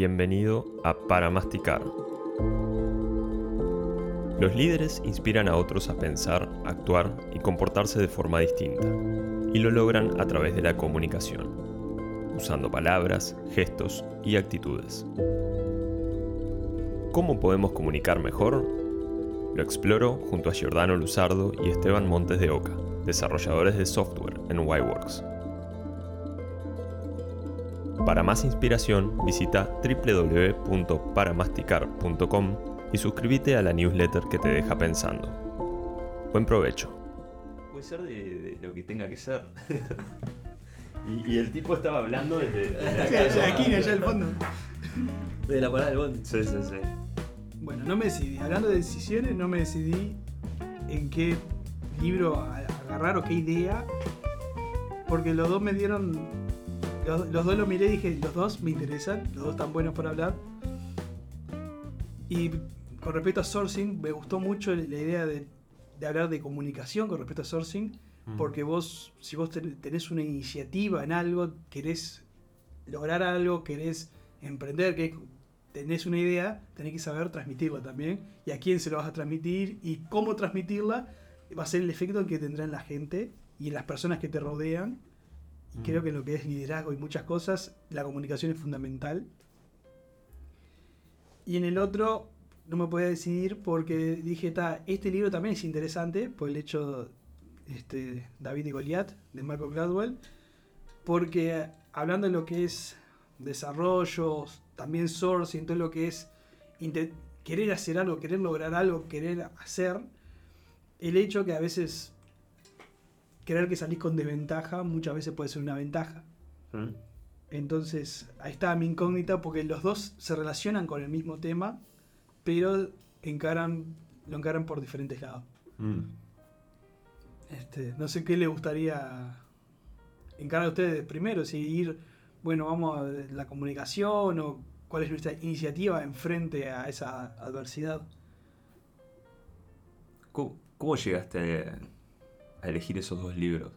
Bienvenido a Para Masticar. Los líderes inspiran a otros a pensar, actuar y comportarse de forma distinta, y lo logran a través de la comunicación, usando palabras, gestos y actitudes. ¿Cómo podemos comunicar mejor? Lo exploro junto a Giordano Luzardo y Esteban Montes de Oca, desarrolladores de software en YWorks. Para más inspiración, visita www.paramasticar.com y suscríbete a la newsletter que te deja pensando. Buen provecho. Puede ser de, lo que tenga que ser. y, el tipo estaba hablando desde, desde aquí, allá al fondo. De la parada del bondi. Sí, sí, sí. Bueno, no me decidí. Hablando de decisiones, no me decidí en qué libro agarrar o qué idea. Porque los dos me dieron los, dos lo miré y dije, los dos me interesan, los dos están buenos para hablar. Y con respecto a sourcing, me gustó mucho la idea de, hablar de comunicación con respecto a sourcing, mm. porque vos, si vos tenés una iniciativa en algo, querés lograr algo, querés emprender, que tenés una idea, tenés que saber transmitirla también, y a quién se lo vas a transmitir, y cómo transmitirla, va a ser el efecto que tendrá en la gente y en las personas que te rodean, y creo que en lo que es liderazgo y muchas cosas, la comunicación es fundamental. Y en el otro no me podía decidir porque dije, este libro también es interesante por el hecho este, David y Goliat de Marco Gladwell, porque hablando de lo que es desarrollo, también sourcing, todo lo que es querer hacer algo, querer lograr algo, querer hacer, el hecho que a veces creer que salís con desventaja muchas veces puede ser una ventaja. Mm. Entonces, ahí está mi incógnita porque los dos se relacionan con el mismo tema, pero encaran, lo encaran por diferentes lados. Mm. Este, no sé qué le gustaría encarar a ustedes primero, si ir, bueno, vamos a la comunicación o cuál es nuestra iniciativa en frente a esa adversidad. ¿Cómo, cómo llegaste a elegir esos dos libros?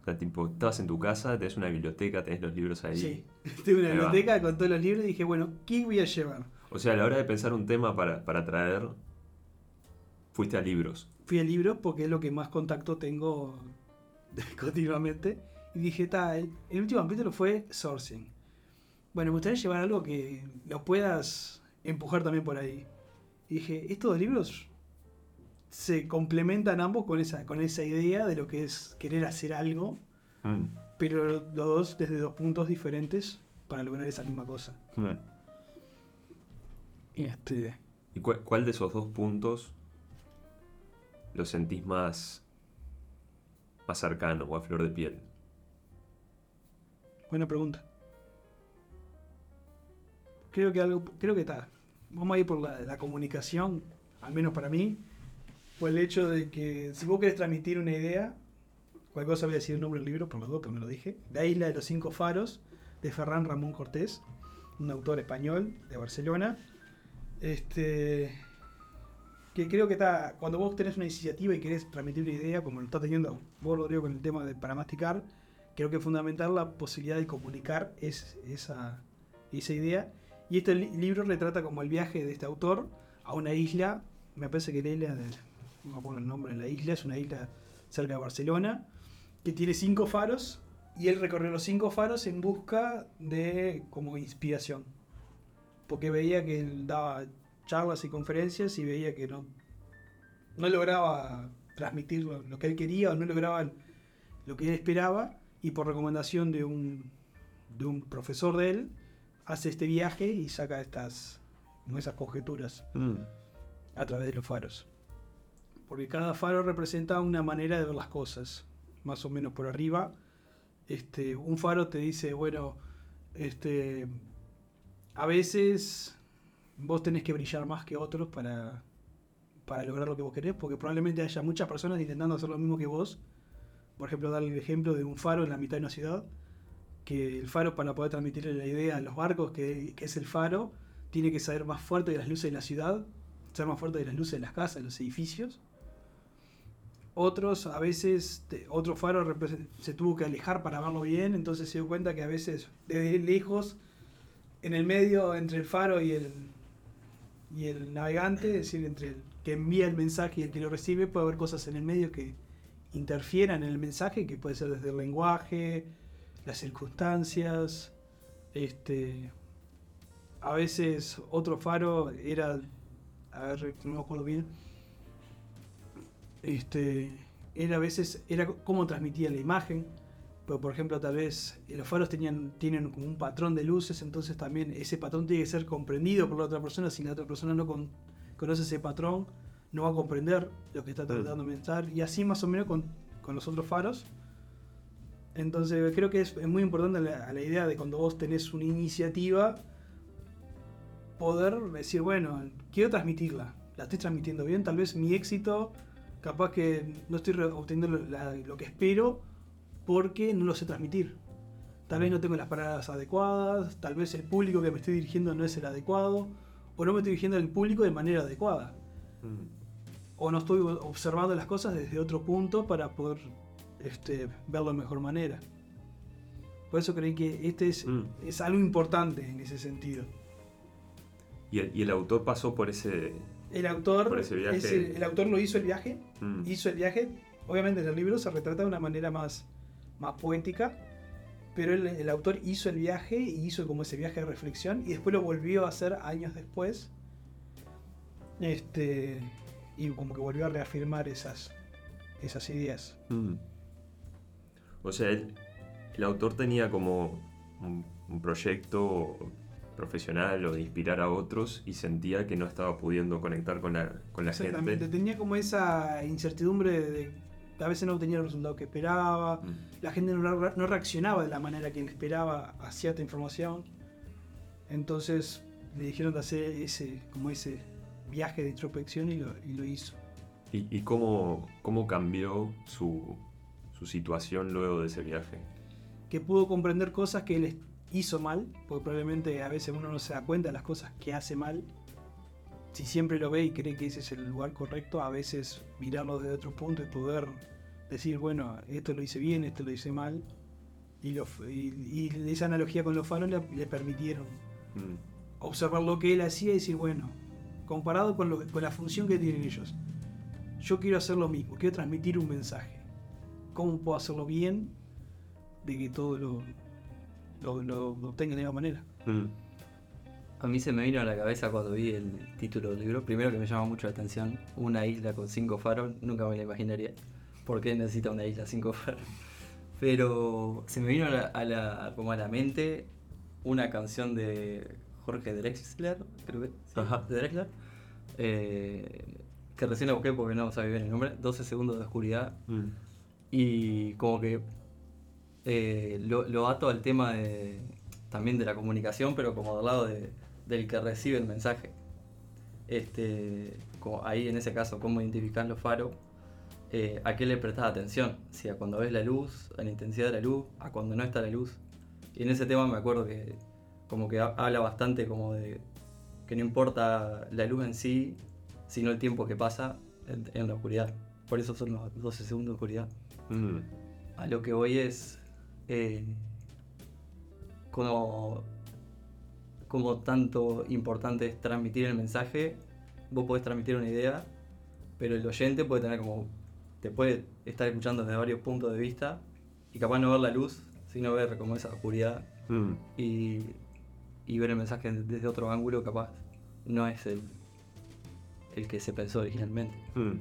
O sea, tipo, estabas en tu casa, tenés una biblioteca, tenés los libros ahí. Sí, tengo una biblioteca con todos los libros y dije, bueno, ¿qué voy a llevar? O sea, a la hora de pensar un tema para, traer, fuiste a libros. Fui a libros porque es lo que más contacto tengo continuamente. Y dije, ta, el, el, último capítulo fue sourcing. Bueno, me gustaría llevar algo que lo puedas empujar también por ahí. Y dije, estos dos libros se complementan ambos con esa, con esa idea de lo que es querer hacer algo, mm. pero los dos desde dos puntos diferentes para lograr esa misma cosa. Y, este... ¿Y cuál, de esos dos puntos lo sentís más, más cercano o a flor de piel? Buena pregunta. Creo que algo, creo que está. Vamos a ir por la, la comunicación, al menos para mí fue el hecho de que si vos querés transmitir una idea, cualquier cosa voy a decir el nombre del libro, por lo dos, pero me lo dije, La isla de los cinco faros, de Ferran Ramón Cortés, un autor español de Barcelona. Este, que creo que está, cuando vos tenés una iniciativa y querés transmitir una idea, como lo está teniendo vos, Rodrigo, con el tema de para masticar, creo que es fundamental la posibilidad de comunicar es, esa, esa idea. Y este libro retrata como el viaje de este autor a una isla, me parece que la isla de no me acuerdo el nombre de la isla, es una isla cerca de Barcelona, que tiene cinco faros y él recorrió los cinco faros en busca de como inspiración. Porque veía que él daba charlas y conferencias y veía que no, no lograba transmitir lo, que él quería o no lograba lo que él esperaba y por recomendación de un, de un profesor de él hace este viaje y saca estas esas conjeturas mm. a través de los faros porque cada faro representa una manera de ver las cosas, más o menos por arriba. Este, un faro te dice, bueno, este, a veces vos tenés que brillar más que otros para, para lograr lo que vos querés, porque probablemente haya muchas personas intentando hacer lo mismo que vos. Por ejemplo, darle el ejemplo de un faro en la mitad de una ciudad, que el faro para poder transmitirle la idea a los barcos, que, que es el faro, tiene que ser más fuerte de las luces de la ciudad, ser más fuerte de las luces de las casas, de los edificios. Otros, a veces, otro faro se tuvo que alejar para verlo bien, entonces se dio cuenta que a veces desde lejos en el medio entre el faro y el, y el navegante, es decir, entre el que envía el mensaje y el que lo recibe, puede haber cosas en el medio que interfieran en el mensaje, que puede ser desde el lenguaje, las circunstancias, este, a veces otro faro era, a ver, no me acuerdo bien, este, era a veces, era cómo transmitía la imagen, pero por ejemplo tal vez los faros tenían, tienen como un patrón de luces, entonces también ese patrón tiene que ser comprendido por la otra persona, si la otra persona no conoce ese patrón, no va a comprender lo que está tratando de mensajar, y así más o menos con, con los otros faros. Entonces creo que es, muy importante la, la, idea de cuando vos tenés una iniciativa, poder decir, bueno, quiero transmitirla, la estoy transmitiendo bien, tal vez mi éxito, capaz que no estoy obteniendo lo que espero porque no lo sé transmitir. Tal vez no tengo las palabras adecuadas, tal vez el público que me estoy dirigiendo no es el adecuado, o no me estoy dirigiendo al público de manera adecuada. Mm. O no estoy observando las cosas desde otro punto para poder este, verlo de mejor manera. Por eso creí que este es, mm. es algo importante en ese sentido. ¿Y el, autor pasó por ese, el autor, el, autor lo hizo el viaje, mm. hizo el viaje. Obviamente en el libro se retrata de una manera más, más poética, pero el, autor hizo el viaje y hizo como ese viaje de reflexión y después lo volvió a hacer años después. Este, y como que volvió a reafirmar esas, esas ideas. Mm. O sea, el, autor tenía como un, un proyecto profesional o de inspirar a otros y sentía que no estaba pudiendo conectar con la, con la Exactamente, tenía como esa incertidumbre de, que a veces no obtenía el resultado que esperaba, mm. la gente no, reaccionaba de la manera que esperaba a cierta información. Entonces le dijeron de hacer ese, como ese viaje de introspección y lo, hizo. ¿Y, cómo, cómo cambió su, su situación luego de ese viaje? Que pudo comprender cosas que él hizo mal, porque probablemente a veces uno no se da cuenta de las cosas que hace mal. Si siempre lo ve y cree que ese es el lugar correcto, a veces mirarlo desde otro punto y poder decir, bueno, esto lo hice bien, esto lo hice mal. Y, esa analogía con los faros le, permitieron mm. observar lo que él hacía y decir, bueno, comparado con, con la función que tienen ellos, yo quiero hacer lo mismo, quiero transmitir un mensaje. ¿Cómo puedo hacerlo bien? De que todo lo, lo, lo obtenga de la manera. Mm. A mí se me vino a la cabeza cuando vi el título del libro, primero que me llama mucho la atención, una isla con cinco faros, nunca me la imaginaría. ¿Por qué necesita una isla cinco faros? Pero se me vino a la, como a la mente una canción de Jorge Drexler, creo que, de Drexler, eh, que recién la busqué porque no sabía bien el nombre, 12 segundos de oscuridad. Mm. Y como que eh, lo, ato al tema de, también de la comunicación, pero como del lado del que recibe el mensaje. Este, ahí en ese caso, cómo identificar los faros, eh, a qué le prestas atención, si a cuando ves la luz, a la intensidad de la luz, a cuando no está la luz. Y en ese tema me acuerdo que como que habla bastante como de que no importa la luz en sí, sino el tiempo que pasa en, la oscuridad. Por eso son los 12 segundos de oscuridad. Mm. A lo que voy es, eh, como, como tanto importante es transmitir el mensaje, vos podés transmitir una idea, pero el oyente puede tener como, te puede estar escuchando desde varios puntos de vista y capaz no ver la luz, sino ver como esa oscuridad mm. y, ver el mensaje desde otro ángulo, capaz no es el, el que se pensó originalmente. Mm.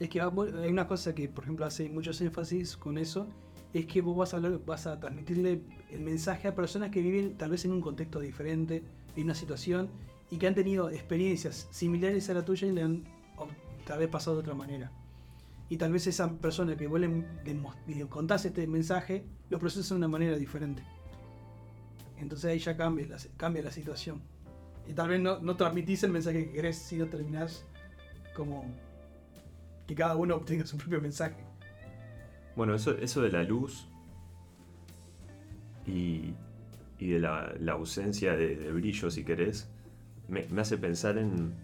Es que hay una cosa que, por ejemplo, hace muchos énfasis con eso, es que vos vas a, hablar, vas a transmitirle el mensaje a personas que viven tal vez en un contexto diferente, en una situación, y que han tenido experiencias similares a la tuya y le han tal vez pasado de otra manera. Y tal vez esa persona que vos le, le contás este mensaje, lo procesa de una manera diferente. Entonces ahí ya cambia la, cambia la situación. Y tal vez no, no transmitís el mensaje que querés, sino terminás como que cada uno obtenga su propio mensaje. Bueno, eso, eso de la luz y, de la, ausencia de, brillo, si querés, me, hace pensar en,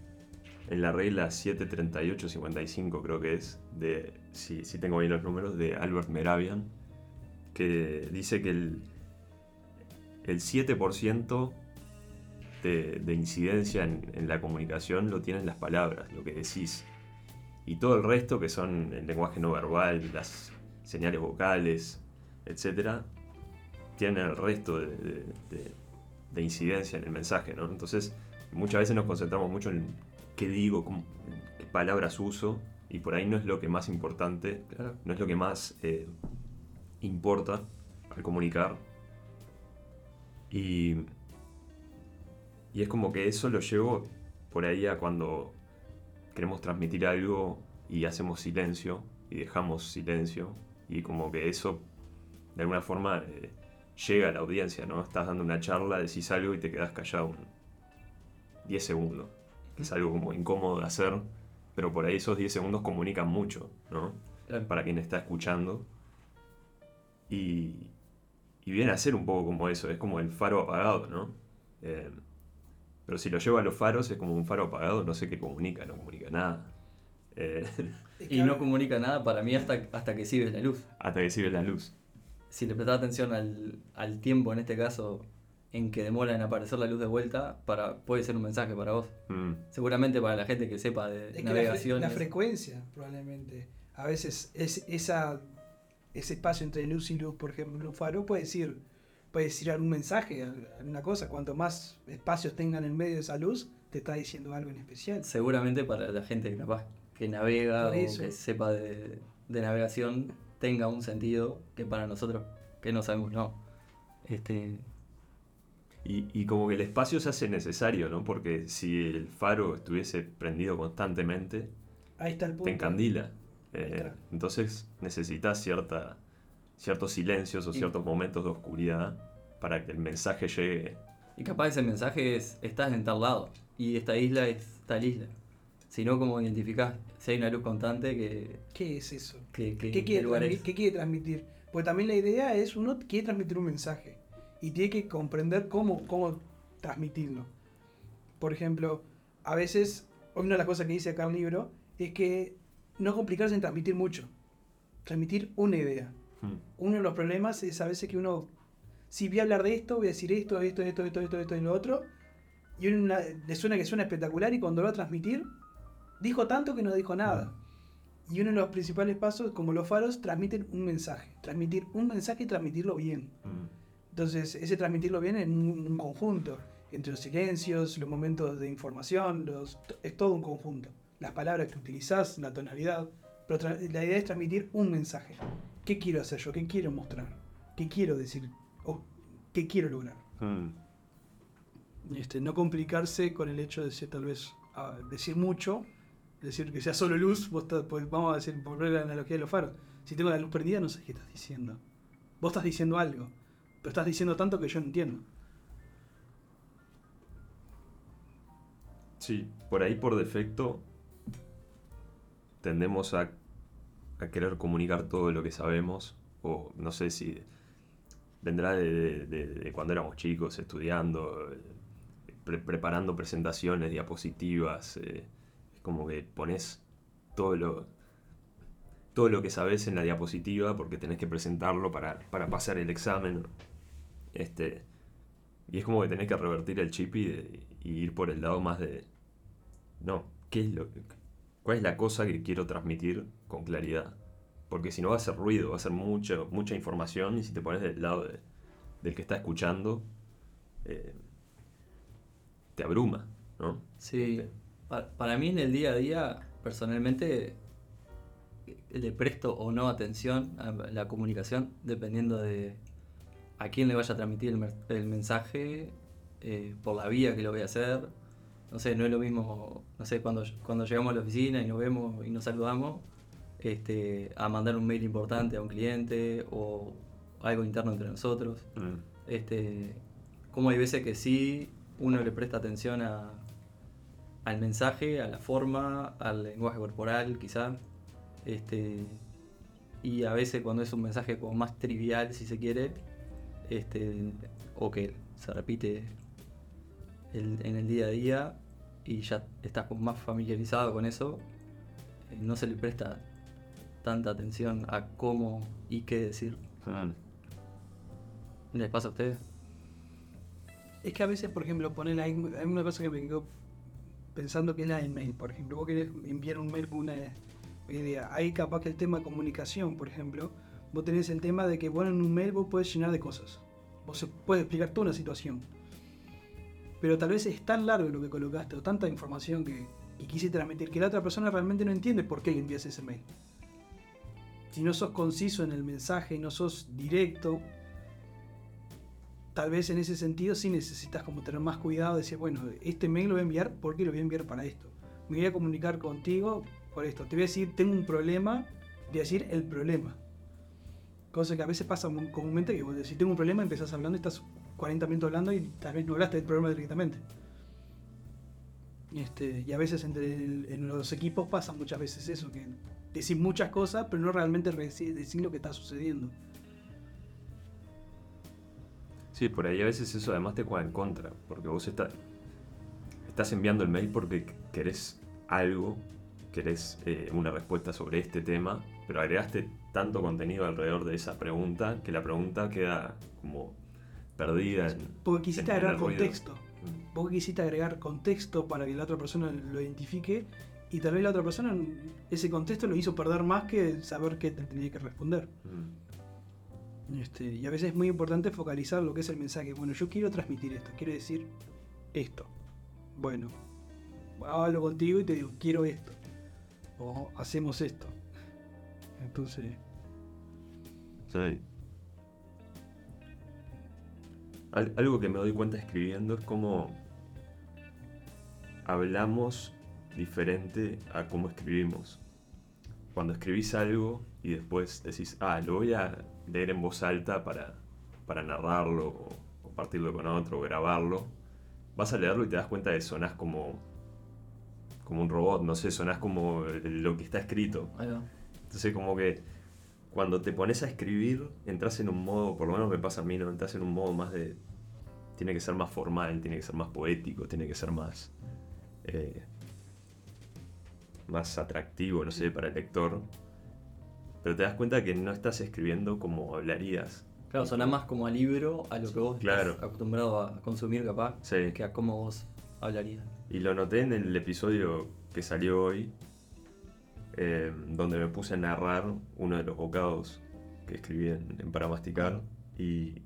la regla 738-55, creo que es, de, si, si, tengo bien los números, de Albert Meravian, que dice que el, el 7% de, de incidencia en, en la comunicación lo tienen las palabras, lo que decís. Y todo el resto, que son el lenguaje no verbal, las señales vocales, etc., tienen el resto de, de- de- de incidencia en el mensaje, ¿no? Entonces, muchas veces nos concentramos mucho en qué digo, cómo- qué palabras uso, y por ahí no es lo que más importante, Claro. no es lo que más eh, importa al comunicar. Y, y es como que eso lo llevo por ahí a cuando queremos transmitir algo y hacemos silencio y dejamos silencio y como que eso de alguna forma eh, llega a la audiencia, ¿no? Estás dando una charla, decís algo y te quedas callado un 10 segundos. que Es algo como incómodo de hacer, pero por ahí esos 10 segundos comunican mucho, ¿no? Para quien está escuchando. Y, y viene a ser un poco como eso, es como el faro apagado, ¿no? Eh, pero si lo llevo a los faros es como un faro apagado, no sé qué comunica, no comunica nada. Eh, Y no comunica nada para mí hasta, hasta que sirve la luz. hasta que sirve la luz. Si le prestas atención al, al tiempo, en este caso, en que demora en aparecer la luz de vuelta, para, puede ser un mensaje para vos. Mm, Seguramente para la gente que sepa de Es que la, fre- navegación. la frecuencia, probablemente. A veces es, esa, ese espacio entre luz y luz, por ejemplo, un faro puede decir, puede decir algún mensaje, al- alguna cosa. Cuanto más espacios tengan en medio de esa luz, te está diciendo algo en especial. Seguramente para la gente que capaz que navega o que sepa de, de navegación tenga un sentido que para nosotros que no sabemos no. Este, Y, y como que el espacio se hace necesario, ¿no? Porque si el faro estuviese prendido constantemente, Ahí está el punto. te encandila. Eh, entonces necesitas cierta, ciertos silencios o Y- ciertos momentos de oscuridad para que el mensaje llegue. y capaz ese mensaje es estás en tal lado y esta isla es tal isla. Si no, como identificás si hay una luz constante que, ¿Qué es eso? que, que- ¿Qué quiere, lugar transmi- es. qué quiere transmitir? Porque también la idea es, uno quiere transmitir un mensaje y tiene que comprender cómo, cómo transmitirlo. Por ejemplo, a veces, una de las cosas que dice acá el libro es que no complicarse en transmitir mucho, transmitir una idea. Hmm. Uno de los problemas es a veces que uno, si voy a hablar de esto, voy a decir esto, esto, esto, esto, esto, esto y lo otro, y uno una- le suena que suena espectacular y cuando lo va a transmitir, dijo tanto que no dijo nada. Y uno de los principales pasos, como los faros, transmiten un mensaje. Transmitir un mensaje y transmitirlo bien. Entonces, ese transmitirlo bien en un, un conjunto. Entre los silencios, los momentos de información, los, es todo un conjunto. Las palabras que utilizás, la tonalidad. Pero la idea es transmitir un mensaje. ¿Qué quiero hacer yo? ¿Qué quiero mostrar? ¿Qué quiero decir? ¿O qué quiero lograr? Mm. Este, no complicarse con el hecho de ser tal vez ah, decir mucho, decir que sea solo luz, vos ta- pues vamos a decir, volver a la analogía de los faros, si tengo la luz prendida no sé qué estás diciendo. Vos estás diciendo algo, pero estás diciendo tanto que yo no entiendo. Sí, por ahí por defecto tendemos a, querer comunicar todo lo que sabemos, o no sé si vendrá de, cuando éramos chicos, estudiando, eh, pre- preparando presentaciones, diapositivas, eh, como que pones todo lo, todo lo que sabes en la diapositiva porque tenés que presentarlo para, para pasar el examen. Este, y es como que tenés que revertir el chip y, de- y ir por el lado más de. No, ¿qué es lo ¿cuál es la cosa que quiero transmitir con claridad? Porque si no va a ser ruido, va a ser mucha, mucha información y si te pones del lado de- del que está escuchando, eh, te abruma, ¿no? Sí, Este, pa- para mí en el día a día, personalmente, le presto o no atención a la comunicación, dependiendo de a quién le vaya a transmitir el, el mensaje, eh, por la vía que lo voy a hacer. No sé, no es lo mismo, no sé, cuando, cuando llegamos a la oficina y nos vemos y nos saludamos, este, a mandar un mail importante a un cliente o algo interno entre nosotros. mm, Este, como hay veces que sí, uno le presta atención a, al mensaje, a la forma, al lenguaje corporal, quizá. Este, y a veces cuando es un mensaje como más trivial, si se quiere, este, o que se repite el- en el día a día y ya estás como más familiarizado con eso, eh, no se le presta tanta atención a cómo y qué decir. ¿Les pasa a ustedes? Es que a veces, por ejemplo, hay, hay una cosa que me quedo pensando que es la del mail, por ejemplo. Vos querés enviar un mail con una idea. Ahí capaz que el tema de comunicación, por ejemplo, vos tenés el tema de que, bueno, en un mail vos podés llenar de cosas. Vos puedes explicar toda una situación. Pero tal vez es tan largo lo que colocaste o tanta información que, y quisiste transmitir que la otra persona realmente no entiende por qué le envías ese mail. Si no sos conciso en el mensaje no sos directo, tal vez en ese sentido sí necesitas como tener más cuidado, decir, bueno, este mail lo voy a enviar porque lo voy a enviar para esto. Me voy a comunicar contigo por esto. Te voy a decir, tengo un problema, de decir el problema. Cosa que a veces pasa comúnmente, que vos tengo un problema, empezás hablando estás 40 minutos hablando y tal vez no hablaste del problema directamente. Este, y a veces entre en los equipos pasa muchas veces eso, que decís muchas cosas, pero no realmente decís lo que está sucediendo. Sí, por ahí a veces eso además te juega en contra, porque vos estás enviando el mail porque querés algo, querés eh, una respuesta sobre este tema, pero agregaste tanto contenido alrededor de esa pregunta que la pregunta queda como perdida. En, porque quisiste agregar contexto. Mm. Porque quisiste agregar contexto para que la otra persona lo identifique y tal vez la otra persona ese contexto lo hizo perder más que saber qué te tenía que responder. Mm. Este, y a veces es muy importante focalizar lo que es el mensaje. Bueno, yo quiero transmitir esto, quiero decir esto. Bueno, hablo contigo y te digo, quiero esto. O hacemos esto. Entonces... Sí. algo que me doy cuenta escribiendo es como hablamos diferente a cómo escribimos. Cuando escribís algo y después decís, ah, lo voy a leer en voz alta para, para narrarlo o compartirlo con otro o grabarlo, vas a leerlo y te das cuenta de que sonás como, como un robot, no sé, sonás como lo que está escrito. Entonces como que cuando te pones a escribir, entras en un modo, por lo menos me pasa a mí, ¿no? entras en un modo más de... Tiene que ser más formal, tiene que ser más poético, tiene que ser más... Eh, más atractivo, no sé, para el lector. Pero te das cuenta que no estás escribiendo como hablarías. Claro, suena más como a libro, a lo que vos estás acostumbrado a consumir capaz, que a cómo vos hablarías. Y lo noté en el episodio que salió hoy, eh, donde me puse a narrar uno de los bocados que escribí en, Para Masticar. Y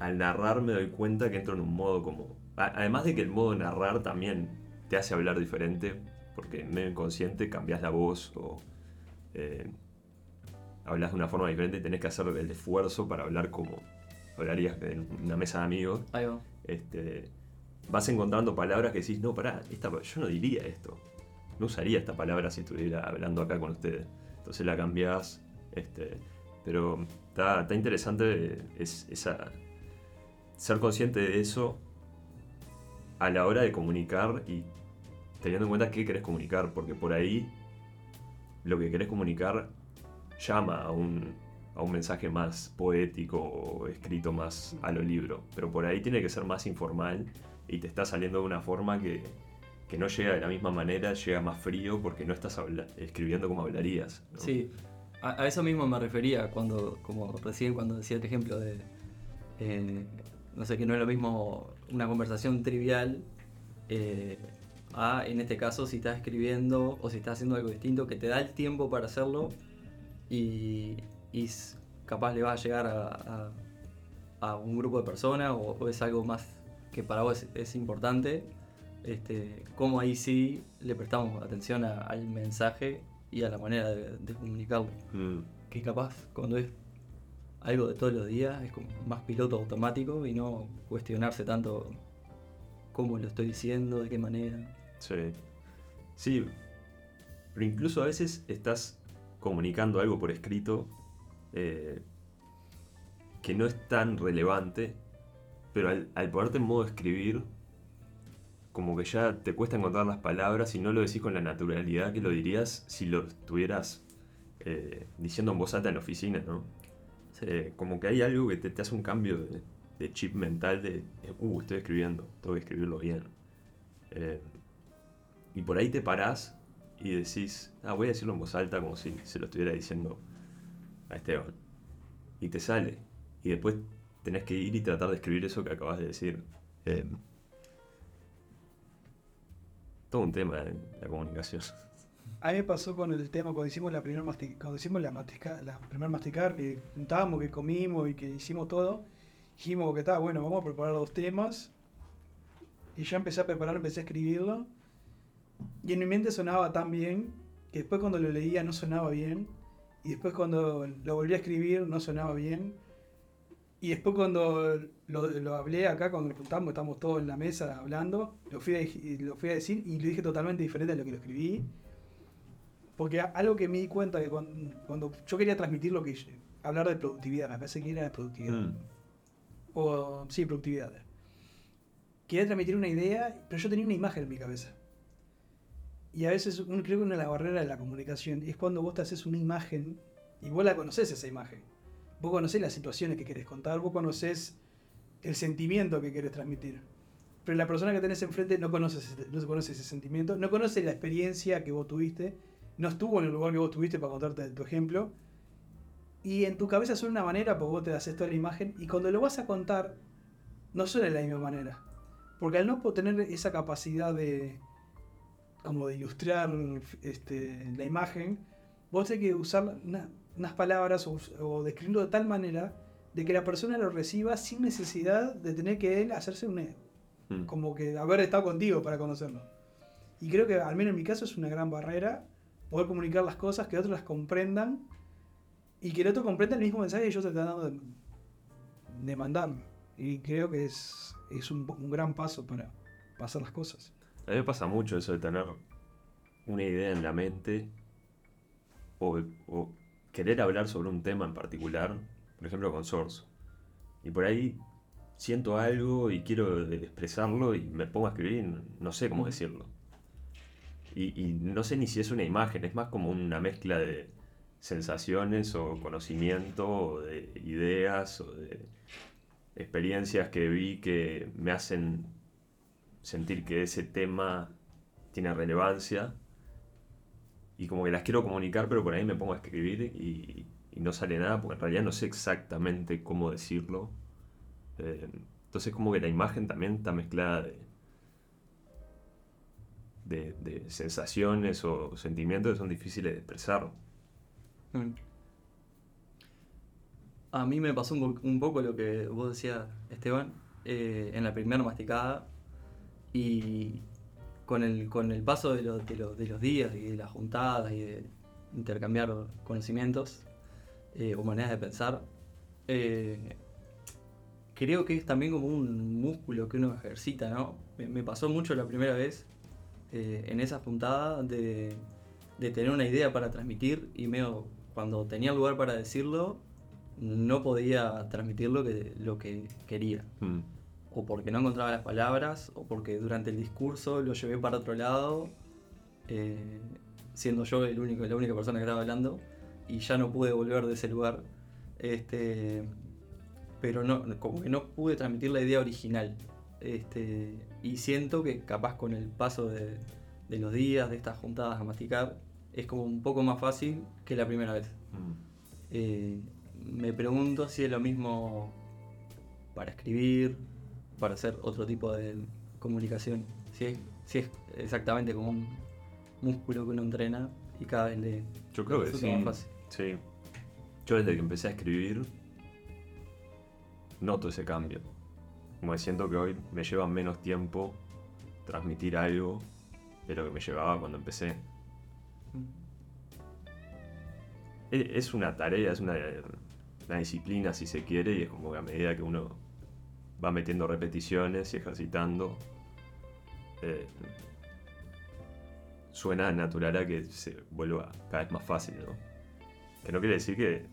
al narrar me doy cuenta que entro en un modo como... Además de que el modo de narrar también te hace hablar diferente, porque en medio inconsciente cambias la voz o... Eh, hablas de una forma diferente y tenés que hacer el esfuerzo para hablar como hablarías en una mesa de amigos. Ahí va. Este, vas encontrando palabras que decís, no, pará, esta, yo no diría esto. No usaría esta palabra si estuviera hablando acá con ustedes. Entonces la cambiás. Este, pero está, interesante es, esa, ser consciente de eso a la hora de comunicar y teniendo en cuenta qué querés comunicar, porque por ahí lo que querés comunicar llama a un, a un mensaje más poético o escrito más a lo libro, pero por ahí tiene que ser más informal y te está saliendo de una forma que, que no llega de la misma manera, llega más frío porque no estás escribiendo como hablarías. Sí, a, eso mismo me refería cuando, como recién cuando decía el ejemplo de, eh, no sé, que no es lo mismo una conversación trivial. Eh, a, en este caso, si estás escribiendo o si estás haciendo algo distinto, que te da el tiempo para hacerlo y, capaz le va a llegar a, un grupo de personas o, es algo más que para vos es, importante, este, como ahí sí le prestamos atención al mensaje y a la manera de, comunicarlo. Mm. Que capaz cuando es algo de todos los días es como más piloto automático y no cuestionarse tanto cómo lo estoy diciendo, de qué manera. Sí. Sí. Pero incluso a veces estás comunicando algo por escrito eh, que no es tan relevante, pero al, ponerte en modo escribir, como que ya te cuesta encontrar las palabras y no lo decís con la naturalidad que lo dirías si lo estuvieras eh, diciendo en voz alta en la oficina, ¿no? Eh, como que hay algo que te, hace un cambio de, chip mental de, uh, estoy escribiendo, tengo que escribirlo bien. y por ahí te parás y decís, ah, voy a decirlo en voz alta como si se lo estuviera diciendo a Esteban. Y te sale. Y después tenés que ir y tratar de escribir eso que acabas de decir Eh, todo un tema en la comunicación. A mí me pasó con el tema cuando hicimos la primera mastica, cuando la mastica, la primer masticar, que juntábamos, que comimos y que hicimos todo, dijimos que estaba bueno, vamos a preparar los temas. Y yo empecé a preparar, empecé a escribirlo. Y en mi mente sonaba tan bien que después cuando lo leía no sonaba bien. Y después cuando lo volví a escribir no sonaba bien. Y después cuando lo, lo hablé acá, cuando nos juntamos, estamos todos en la mesa hablando, lo fui, a, lo fui a decir y lo dije totalmente diferente a lo que lo escribí. Porque algo que me di cuenta que cuando, cuando yo quería transmitir lo que hablar de productividad, me parece que era de productividad. Mm. O sí, productividad. Quería transmitir una idea, pero yo tenía una imagen en mi cabeza. Y a veces creo que una de las barreras de la comunicación es cuando vos te haces una imagen y vos la conocés esa imagen. Vos conocés las situaciones que querés contar, vos conocés el sentimiento que querés transmitir. Pero la persona que tenés enfrente no conoce, no conoce ese sentimiento, no conoce la experiencia que vos tuviste, no estuvo en el lugar que vos tuviste para contarte tu ejemplo. Y en tu cabeza suena una manera porque vos te haces toda la imagen y cuando lo vas a contar no suena de la misma manera. Porque al no tener esa capacidad de como de ilustrar este, la imagen, vos tenés que usar una- unas palabras o, o describirlo de tal manera de que la persona lo reciba sin necesidad de tener que él hacerse un Mm. como que haber estado contigo para conocerlo. Y creo que al menos en mi caso es una gran barrera poder comunicar las cosas, que otros las comprendan y que el otro comprenda el mismo mensaje que yo te estoy dando de, de mandar. Y creo que es, es un, un gran paso para pasar las cosas. A mí me pasa mucho eso de tener una idea en la mente o, o querer hablar sobre un tema en particular, por ejemplo con Source. Y por ahí siento algo y quiero expresarlo y me pongo a escribir y no- sé cómo decirlo. Y, y no sé ni si es una imagen, es más como una mezcla de sensaciones o conocimiento o de ideas o de experiencias que vi que me hacen sentir que ese tema tiene relevancia y como que las quiero comunicar, pero por ahí me pongo a escribir y, y no sale nada porque en realidad no sé exactamente cómo decirlo. Eh, entonces como que la imagen también está mezclada de, de, sensaciones o sentimientos que son difíciles de expresar. A mí me pasó un, un poco lo que vos decías, Esteban, eh, en la primera masticada. Y con el, con el paso de, lo- de lo- de los días y de las juntadas y de intercambiar conocimientos eh, o maneras de pensar, eh, creo que es también como un músculo que uno ejercita, ¿no? Me, me pasó mucho la primera vez eh, en esa puntada de, de tener una idea para transmitir y medio cuando tenía lugar para decirlo no podía transmitir lo que, lo que quería. Mm. O porque no encontraba las palabras, o porque durante el discurso lo llevé para otro lado, eh, siendo yo el único, la única persona que estaba hablando, y ya no pude volver de ese lugar. Este, pero no, como que no pude transmitir la idea original. Este, y siento que capaz con el paso de, de los días, de estas juntadas a masticar, es como un poco más fácil que la primera vez. Mm. Eh, me pregunto si es lo mismo para escribir, para hacer otro tipo de comunicación. Si es, si es exactamente como un músculo que uno entrena y cada vez le Yo creo que sí. más fácil. Sí. Yo desde que empecé a escribir noto ese cambio. Como que siento que hoy me lleva menos tiempo transmitir algo de lo que me llevaba cuando empecé. E- Es una tarea, es una, una disciplina si se quiere y es como que a medida que uno va metiendo repeticiones y ejercitando, eh, suena natural a que se vuelva cada vez más fácil, ¿no? Que no quiere decir que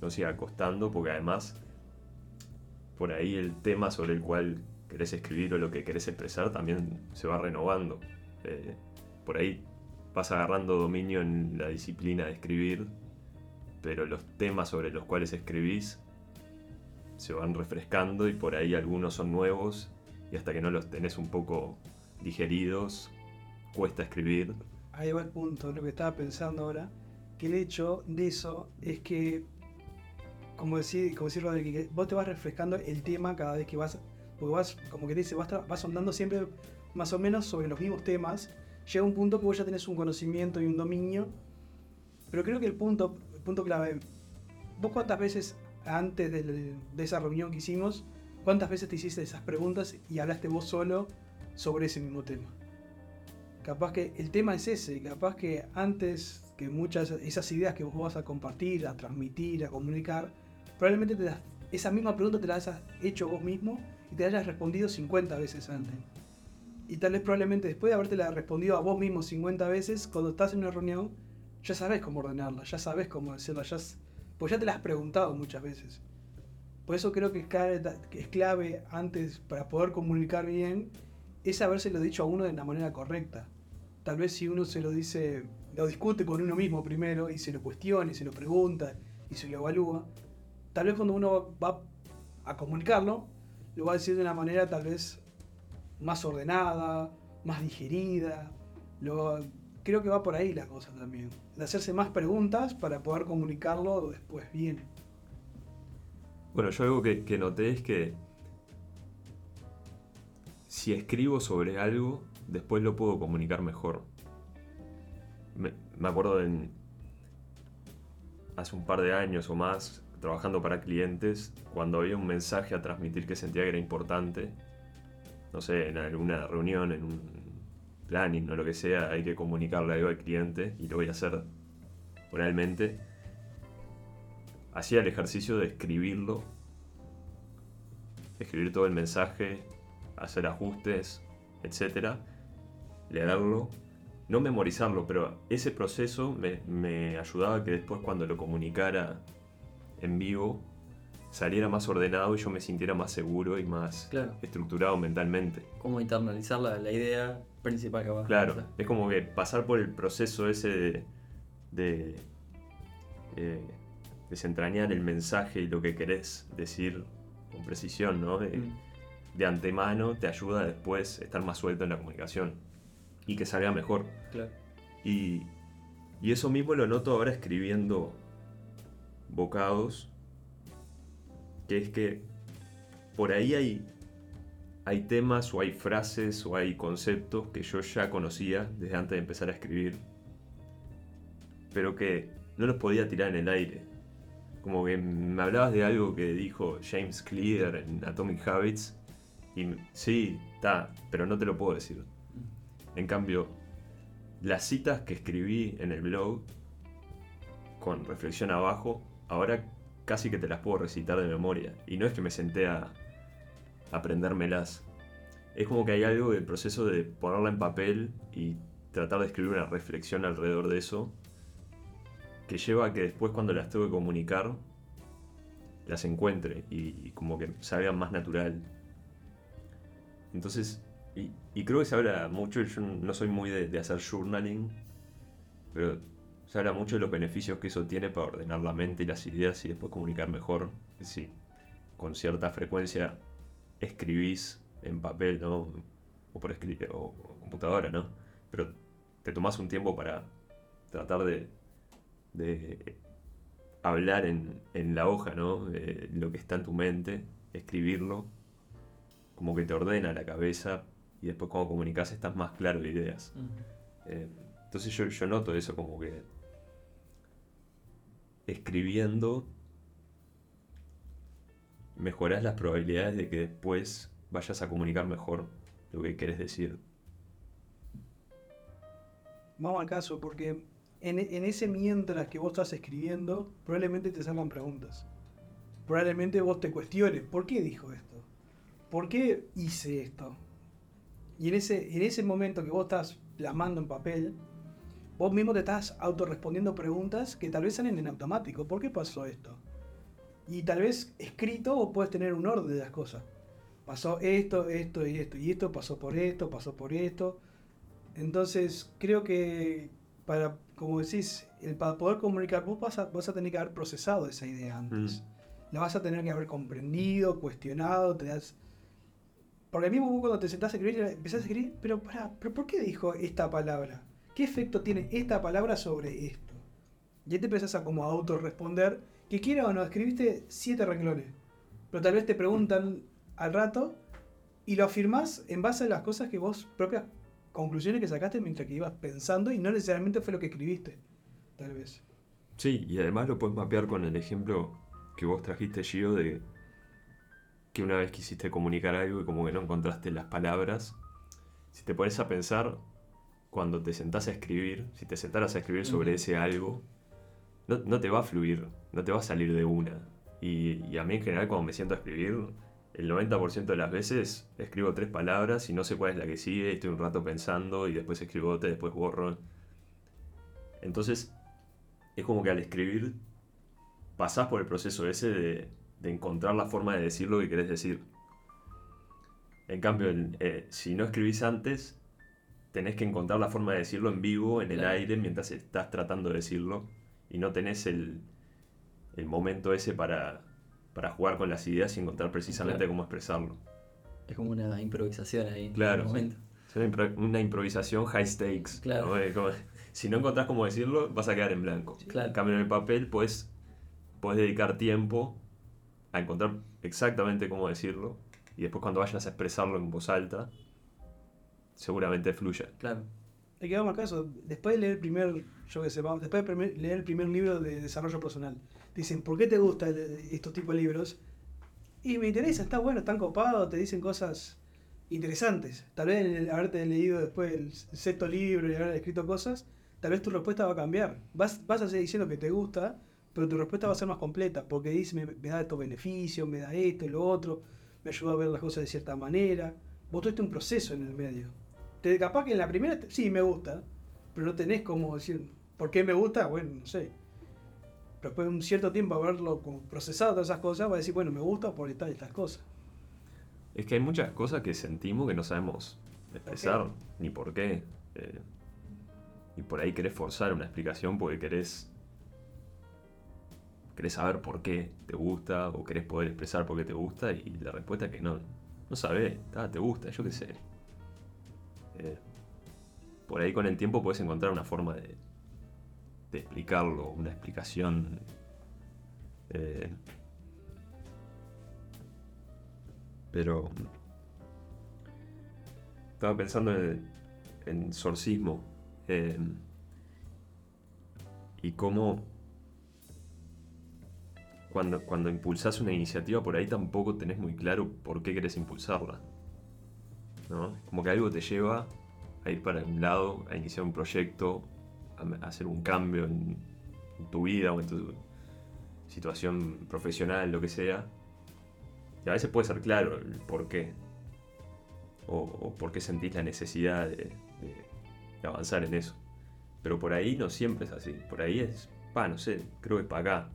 no siga costando, porque además por ahí el tema sobre el cual querés escribir o lo que querés expresar también se va renovando. Eh, por ahí vas agarrando dominio en la disciplina de escribir, pero los temas sobre los cuales escribís se van refrescando y por ahí algunos son nuevos y hasta que no los tenés un poco digeridos, cuesta escribir. Ahí va el punto, lo que estaba pensando ahora, que el hecho de eso es que, como decía, como que vos te vas refrescando el tema cada vez que vas Porque vas, como que te dice, vas, vas siempre más o menos sobre los mismos temas. Llega un punto que vos ya tenés un conocimiento y un dominio. Pero creo que el punto, el punto clave, vos cuántas veces antes del- de esa reunión que hicimos, cuántas veces te hiciste esas preguntas y hablaste vos solo sobre ese mismo tema. Capaz que el tema es ese, capaz que antes que muchas esas ideas que vos vas a compartir, a transmitir, a comunicar, probablemente te las- esa misma pregunta te la hayas hecho vos mismo y te hayas respondido 50 veces antes. Y tal vez probablemente después de habértela respondido a vos mismo 50 veces, cuando estás en una reunión, ya sabes cómo ordenarla, ya sabes cómo decirla, ya, pues ya te la has preguntado muchas veces. Por eso creo que es clave, que es clave antes para poder comunicar bien, es habérselo dicho a uno de la manera correcta. Tal vez si uno se lo dice, lo discute con uno mismo primero y se lo cuestiona y se lo pregunta y se lo evalúa, tal vez cuando uno va a comunicarlo, lo va a decir de una manera tal vez más ordenada, más digerida. Lo, creo que va por ahí la cosa también. De hacerse más preguntas para poder comunicarlo después bien. Bueno, yo algo que, noté es que si escribo sobre algo, después lo puedo comunicar mejor. Me, me acuerdo en hace un par de años o más, trabajando para clientes, cuando había un mensaje a transmitir que sentía que era importante, no sé, en alguna reunión, en un planning o lo que sea, hay que comunicarle algo al cliente y lo voy a hacer oralmente hacía el ejercicio de escribirlo, escribir todo el mensaje, hacer ajustes, etc. Leerlo, no memorizarlo, pero ese proceso me, me ayudaba que después cuando lo comunicara en vivo saliera más ordenado y yo me sintiera más seguro y más Claro. estructurado mentalmente. Cómo internalizar la, la idea principal que vas a Claro, contar. es como que pasar por el proceso ese de, de, eh, desentrañar el mensaje y lo que querés decir con precisión, ¿no? De, Mm. de antemano te ayuda a después estar más suelto en la comunicación y que salga mejor. Claro. Y, y eso mismo lo noto ahora escribiendo bocados, que es que por ahí hay, hay temas o hay frases o hay conceptos que yo ya conocía desde antes de empezar a escribir, pero que no los podía tirar en el aire. Como que me hablabas de algo que dijo James Clear en Atomic Habits, y sí, está, pero no te lo puedo decir. En cambio, las citas que escribí en el blog, con reflexión abajo, ahora casi que te las puedo recitar de memoria. Y no es que me senté a aprendérmelas. Es como que hay algo del proceso de ponerla en papel y tratar de escribir una reflexión alrededor de eso, que lleva a que después cuando las tengo que comunicar, las encuentre y, como que salgan más natural. Entonces, y, y creo que se habla mucho, yo no soy muy de, de hacer journaling, pero se habla mucho de los beneficios que eso tiene para ordenar la mente y las ideas y después comunicar mejor. Si con cierta frecuencia escribís en papel, ¿no? O por o, computadora, ¿no? Pero te tomás un tiempo para tratar de, de hablar en, en la hoja, ¿no? De lo que está en tu mente, escribirlo, como que te ordena la cabeza y después cuando comunicas estás más claro de ideas. Eh, entonces yo, yo noto eso como que escribiendo mejorás las probabilidades de que después vayas a comunicar mejor lo que querés decir. Vamos al caso, porque en, ese mientras que vos estás escribiendo, probablemente te salgan preguntas. Probablemente vos te cuestiones, ¿por qué dijo esto? ¿Por qué hice esto? Y en ese, en ese momento que vos estás plasmando en papel, vos mismo te estás autorrespondiendo preguntas que tal vez salen en automático. ¿Por qué pasó esto? Y tal vez escrito vos puedes tener un orden de las cosas. Pasó esto, esto y esto, y esto pasó por esto, pasó por esto. Entonces, creo que para, como decís, el, para poder comunicar, vos vas a, vas a tener que haber procesado esa idea antes. La vas a tener que haber comprendido, cuestionado, te das... Porque mismo vos cuando te sentás a escribir, empezás a escribir, pero pará, ¿pero ¿por qué dijo esta palabra? ¿Qué efecto tiene esta palabra sobre esto? Y ahí te empezás a como autorresponder, que quiera o no, escribiste siete renglones. Pero tal vez te preguntan al rato y lo afirmás en base a las cosas que vos, propias conclusiones que sacaste mientras que ibas pensando y no necesariamente fue lo que escribiste, tal vez. Sí, y además lo puedes mapear con el ejemplo que vos trajiste, Gio, de que una vez quisiste comunicar algo y como que no encontraste las palabras. Si te pones a pensar, cuando te sentás a escribir, si te sentaras a escribir sobre ese algo, no, no te va a fluir, no te va a salir de una. Y, y a mí en general cuando me siento a escribir, el 90% de las veces escribo tres palabras y no sé cuál es la que sigue, y estoy un rato pensando y después escribo otra, después borro. Entonces, es como que al escribir pasás por el proceso ese de, de encontrar la forma de decir lo que querés decir. En cambio, eh, si no escribís antes, tenés que encontrar la forma de decirlo en vivo, en el Claro. aire, mientras estás tratando de decirlo. Y no tenés el, el momento ese para, para jugar con las ideas y encontrar precisamente Claro. cómo expresarlo. Es como una improvisación ahí. Claro, en el momento. Es una, impro- una improvisación high stakes. Claro. ¿no? Como- si no encontrás cómo decirlo, vas a quedar en blanco. Claro. En cambio, en el papel puedes dedicar tiempo a encontrar exactamente cómo decirlo. Y después cuando vayas a expresarlo en voz alta, seguramente fluya. Claro. Hay que vamos al caso, después de leer el primer, yo que sé, vamos, después de primer- leer el primer libro de desarrollo personal, dicen, ¿por qué te gustan estos tipos de libros? Y me interesa, está bueno, están copados, te dicen cosas interesantes. Tal vez en el haberte leído después el sexto libro y haber escrito cosas, tal vez tu respuesta va a cambiar. Vas, vas a seguir diciendo que te gusta, pero tu respuesta va a ser más completa, porque dice, me, me da estos beneficios, me da esto y lo otro, me ayuda a ver las cosas de cierta manera. Vos tuviste un proceso en el medio. Te, capaz que en la primera, sí, me gusta, pero no tenés como decir, ¿por qué me gusta? Bueno, no sé. Pero después de un cierto tiempo haberlo procesado todas esas cosas, va a decir, bueno, me gusta por estas estas cosas. Es que hay muchas cosas que sentimos que no sabemos expresar ni por qué. eh, y por ahí querés forzar una explicación porque querés. querés saber por qué te gusta o querés poder expresar por qué te gusta y la respuesta es que no. No sabés, ah, te gusta, yo qué sé. Eh, por ahí con el tiempo puedes encontrar una forma de, explicarlo, una explicación. eh, pero estaba pensando en, en sorcismo eh, y cómo cuando, cuando impulsás una iniciativa por ahí tampoco tenés muy claro por qué querés impulsarla. Como que algo te lleva a ir para un lado, a iniciar un proyecto, a, hacer un cambio en, tu vida o en tu situación profesional, lo que sea. Y a veces puede ser claro el por qué. O, o por qué sentís la necesidad de, de- de avanzar en eso. Pero por ahí no siempre es así. Por ahí es, pa, no sé, creo que es para acá.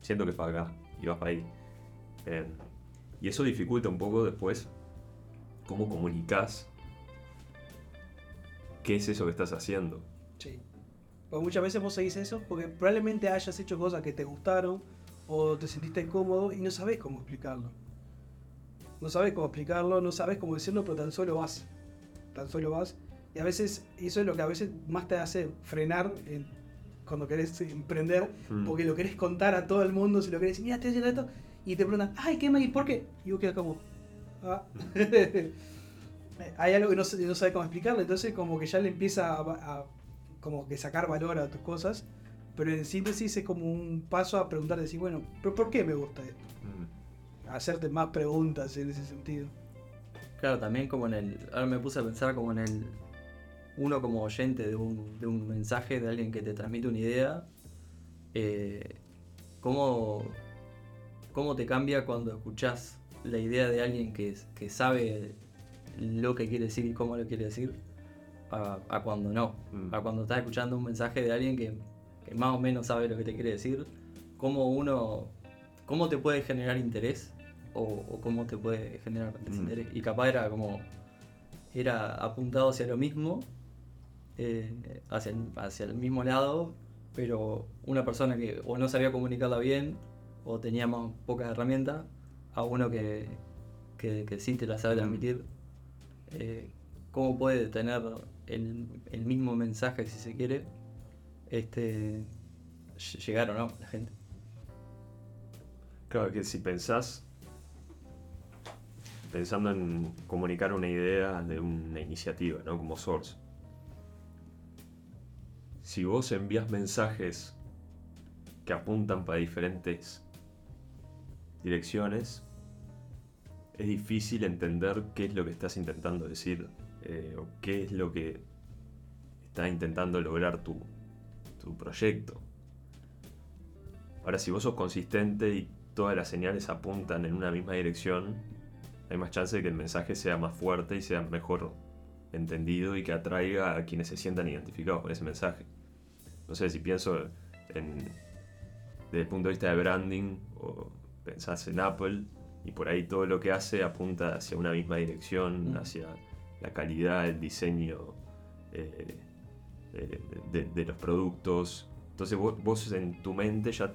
Siento que es para acá. Y vas para ahí. Eh, y eso dificulta un poco después cómo comunicas qué es eso que estás haciendo. Sí. Porque muchas veces vos seguís eso porque probablemente hayas hecho cosas que te gustaron o te sentiste incómodo y no sabés cómo explicarlo. No sabés cómo explicarlo, no sabés cómo decirlo, pero tan solo vas. Tan solo vas. Y a veces, eso es lo que a veces más te hace frenar en- cuando querés emprender, Mm. porque lo querés contar a todo el mundo, si lo querés decir, mira, estoy haciendo esto, y te preguntan, ay, ¿qué me ¿Por qué? Y vos quedas como, ah. Hay algo que no, no sabe cómo explicarle, entonces como que ya le empieza a, a- como que sacar valor a tus cosas, pero en síntesis es como un paso a preguntar, decir, bueno, ¿pero por qué me gusta esto? Mm. Hacerte más preguntas en ese sentido. Claro, también como en el. Ahora me puse a pensar como en el. Uno como oyente de un, de un mensaje de alguien que te transmite una idea. eh, ¿cómo, ¿Cómo te cambia cuando escuchás la idea de alguien que, que sabe lo que quiere decir y cómo lo quiere decir? A, a cuando no. Mm. A cuando estás escuchando un mensaje de alguien que, que más o menos sabe lo que te quiere decir. ¿Cómo uno. ¿Cómo te puede generar interés? O, o cómo te puede generar desinterés. Y capaz era como. Era apuntado hacia lo mismo. eh, hacia, el, hacia el mismo lado. Pero una persona que o no sabía comunicarla bien. O tenía más pocas herramientas. A uno que, que, que sí te la sabe transmitir. eh, cómo puede tener el, el mismo mensaje, si se quiere, este ll- llegar o no la gente. Claro que si pensás pensando en comunicar una idea de una iniciativa, ¿no? Como Source. Si vos envías mensajes que apuntan para diferentes direcciones, es difícil entender qué es lo que estás intentando decir eh, o qué es lo que está intentando lograr tu, tu proyecto. Ahora, si vos sos consistente y todas las señales apuntan en una misma dirección, hay más chance de que el mensaje sea más fuerte y sea mejor entendido y que atraiga a quienes se sientan identificados con ese mensaje. No sé, si pienso en, desde el punto de vista de branding o pensás en Apple y por ahí todo lo que hace apunta hacia una misma dirección, Mm. hacia la calidad, el diseño eh, eh, de, de los productos. Entonces vos, vos en tu mente ya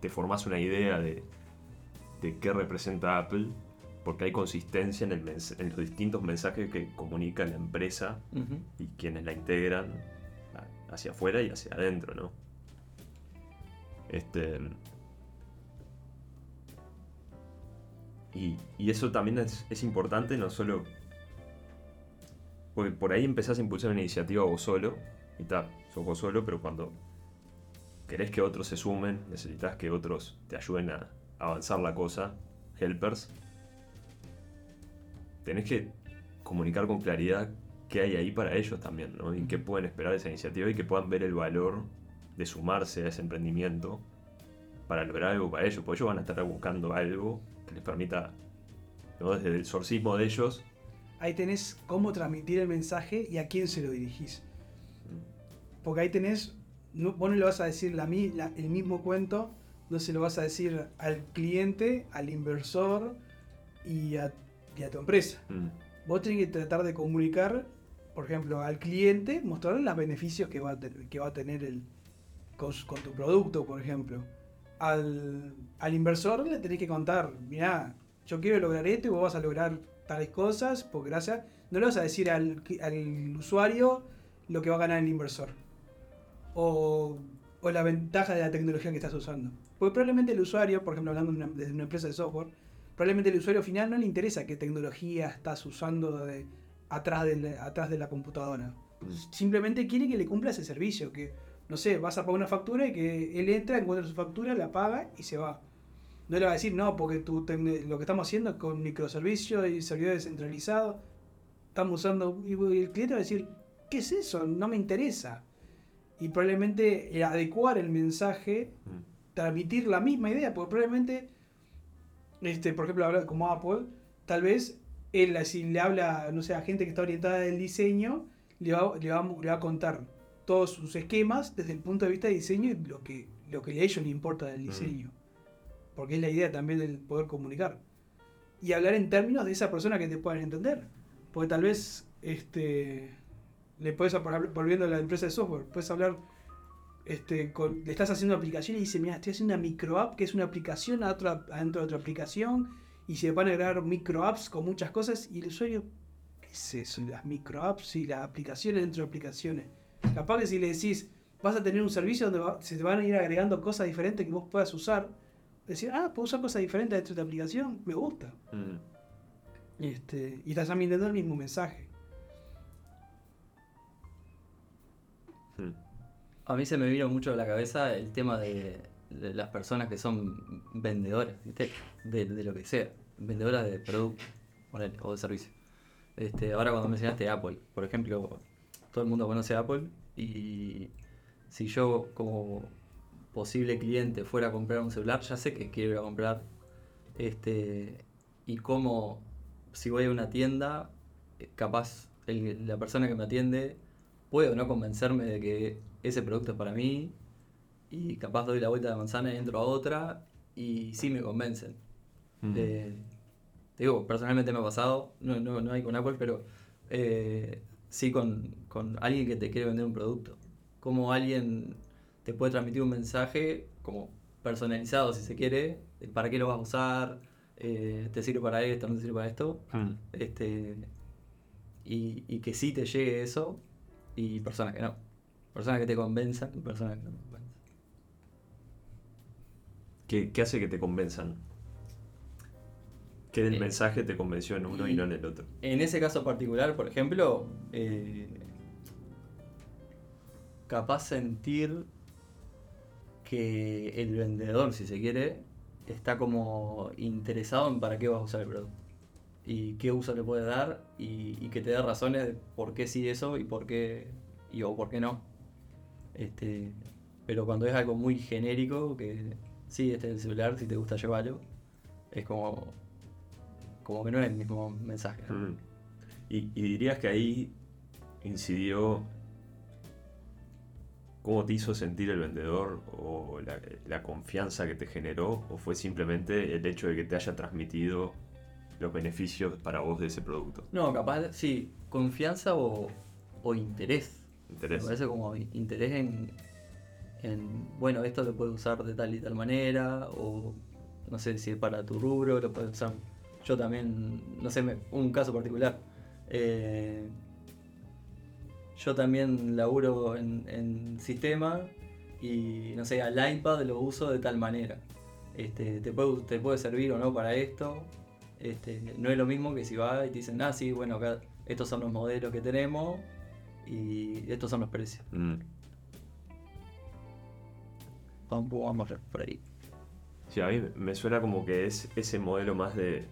te formás una idea de, de qué representa Apple porque hay consistencia en, el mens- en los distintos mensajes que comunica la empresa y quienes la integran hacia afuera y hacia adentro, ¿no? Este. Y, eso también es, importante, no solo. Porque por ahí empezás a impulsar una iniciativa vos solo, y está, sos vos solo, pero cuando querés que otros se sumen, necesitas que otros te ayuden a avanzar la cosa, helpers, tenés que comunicar con claridad qué hay ahí para ellos también, ¿no? Y qué pueden esperar de esa iniciativa y que puedan ver el valor de sumarse a ese emprendimiento para lograr algo para ellos, porque ellos van a estar buscando algo les permita, ¿no? desde el sorcismo de ellos, Ahí tenés cómo transmitir el mensaje y a quién se lo dirigís. Porque ahí tenés, no, vos no le vas a decir la, mi- la- el mismo cuento, no se lo vas a decir al cliente, al inversor y a, y a tu empresa. mm, Vos tenés que tratar de comunicar, por ejemplo, al cliente, mostrarle los beneficios que va a, te- que va a tener el, con tu producto, por ejemplo. Al, al inversor le tenés que contar, mirá, yo quiero lograr esto y vos vas a lograr tales cosas, porque gracias, no le vas a decir al, usuario lo que va a ganar el inversor. O, o la ventaja de la tecnología que estás usando. Porque probablemente el usuario, por ejemplo, hablando de una- empresa de software, probablemente el usuario final no le interesa qué tecnología estás usando de, atrás, de la, atrás de la computadora. Simplemente quiere que le cumpla ese servicio, que, no sé, vas a pagar una factura y que él entra, encuentra su factura, la paga y se va. No le va a decir, no, porque tecne- lo que estamos haciendo es con microservicios y servidores descentralizados, estamos usando... Y el cliente va a decir, ¿qué es eso? No me interesa. Y probablemente adecuar el mensaje mm, transmitir la misma idea, porque probablemente, este, por ejemplo, como Apple, tal vez él si le habla, no sé, a gente que está orientada del diseño, le va, le va, le va a contar todos sus esquemas desde el punto de vista de diseño y lo que, lo que a ellos les importa del diseño. Porque es la idea también del poder comunicar. Y hablar en términos de esa persona que te puedan entender. Porque tal vez, este, le puedes, volviendo a la empresa de software, puedes hablar este, con- le estás haciendo una aplicación y dice, mira, estoy haciendo una micro app que es una aplicación adentro de otra aplicación y se van a agregar micro apps con muchas cosas y el usuario, ¿qué es eso? Las micro apps y las aplicaciones dentro de aplicaciones. Capaz que si le decís, vas a tener un servicio donde va- se te van a ir agregando cosas diferentes que vos puedas usar, decir, ah, puedo usar cosas diferentes dentro de esta aplicación, me gusta. mm, Este, y estás transmitiendo el mismo mensaje. mm. A mí se me vino mucho a la cabeza el tema de, de las personas que son vendedoras, ¿viste? De, de lo que sea. Vendedoras de producto o de servicio. Este, ahora cuando mencionaste Apple, por ejemplo, todo el mundo conoce Apple y si yo como posible cliente fuera a comprar un celular, ya sé que quiero ir a comprar. Este, y como si voy a una tienda, capaz el- la persona que me atiende puede o no convencerme de que ese producto es para mí y capaz doy la vuelta de manzana y entro a otra y sí me convencen. Mm. Eh, te digo, personalmente me ha pasado, no, no, no hay con Apple, pero eh, sí con, con alguien que te quiere vender un producto. Como alguien te puede transmitir un mensaje como personalizado, si se quiere, para qué lo vas a usar, eh, te sirve para esto, no te sirve para esto. Mm. Este, y, y que sí te llegue eso, y personas que no. Personas que te convenzan y personas que no te convenzan. ¿Qué, qué hace que te convenzan? Que el Eh, mensaje te convenció en uno y no en el otro. En ese caso particular, por ejemplo, eh, capaz sentir que el vendedor, si se quiere, está como interesado en para qué vas a usar el producto. Y qué uso le puede dar y, y que te dé razones de por qué sí eso y por qué y, o por qué no. Este, pero cuando es algo muy genérico, que sí, este es el celular, si te gusta llevarlo, es como, como que no es el mismo mensaje. Mm. Y, y dirías que ahí incidió cómo te hizo sentir el vendedor o la, la confianza que te generó o fue simplemente el hecho de que te haya transmitido los beneficios para vos de ese producto. No, capaz, sí, confianza o, o interés. Interés. Me parece como interés en, en, bueno, esto lo puedes usar de tal y tal manera, o no sé si es para tu rubro, lo puedes usar. Yo también, no sé, me- un caso particular. eh, yo también laburo en, en sistema y, no sé, al iPad lo uso de tal manera. Este, te, puede, te puede servir o no para esto. Este, no es lo mismo que si va y te dicen, ah, sí, bueno, acá estos son los modelos que tenemos y estos son los precios. Mm. Vamos vamos por ahí. Sí, a mí me suena como que es ese modelo más de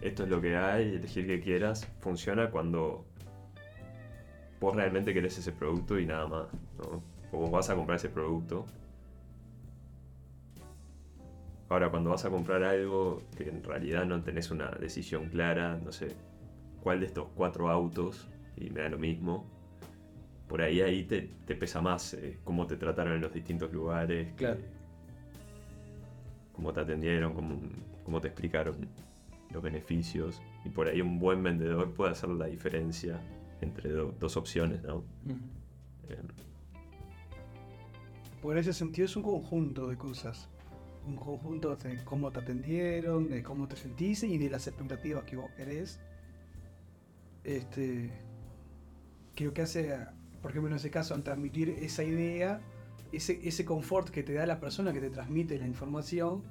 esto es lo que hay, elegir que quieras, funciona cuando vos realmente querés ese producto y nada más, ¿no? O vos vas a comprar ese producto. Ahora, cuando vas a comprar algo que en realidad no tenés una decisión clara, no sé, cuál de estos cuatro autos, y me da lo mismo, por ahí ahí te, te pesa más eh, cómo te trataron en los distintos lugares, que- Claro. cómo te atendieron, cómo, cómo te explicaron los beneficios. Y por ahí un buen vendedor puede hacer la diferencia entre do- dos opciones, ¿no? Eh, Por ese sentido es un conjunto de cosas. Un conjunto de cómo te atendieron, de cómo te sentís y de las expectativas que vos querés. Este, creo que hace, por ejemplo, en ese caso, al transmitir esa idea, ese, ese confort que te da la persona que te transmite la información,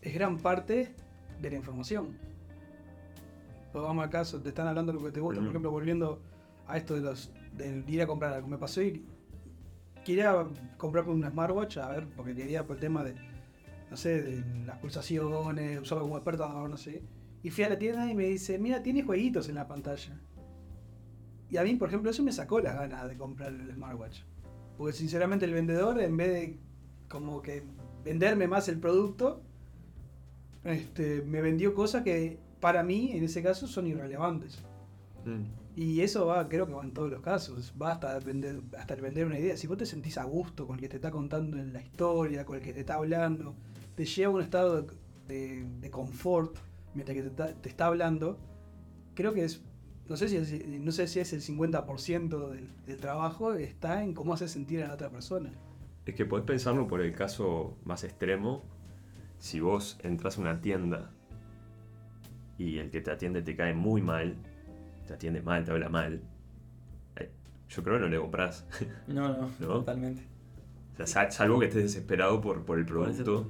es gran parte de la información. Pues vamos caso, te están hablando de lo que te gusta, por ejemplo, volviendo a esto de los de ir a comprar algo. Me pasó y quería comprarme una smartwatch, a ver, porque quería por el tema de, no sé, de las pulsaciones, usarlo como despertador, no sé. Y fui a la tienda y me dice, mira, tiene jueguitos en la pantalla. Y a mí, por ejemplo, eso me sacó las ganas de comprar el smartwatch. Porque sinceramente el vendedor, en vez de como que venderme más el producto, este, me vendió cosas que para mí, en ese caso, son irrelevantes. mm, Y eso va, creo que va en todos los casos. Va hasta vender, hasta vender una idea. Si vos te sentís a gusto con el que te está contando en la historia, con el que te está hablando, te lleva a un estado de, de- de confort mientras que te está, te está hablando, creo que es, no sé si es, no sé si es el 50% del, del trabajo, está en cómo hace sentir a la otra persona. Es que podés pensarlo por el caso más extremo. Si vos entras a una tienda y el que te atiende te cae muy mal, te atiende mal, te habla mal, eh, yo creo que no le compras. No, no, ¿No? totalmente. O sea, sal- salvo que estés desesperado por, por el producto,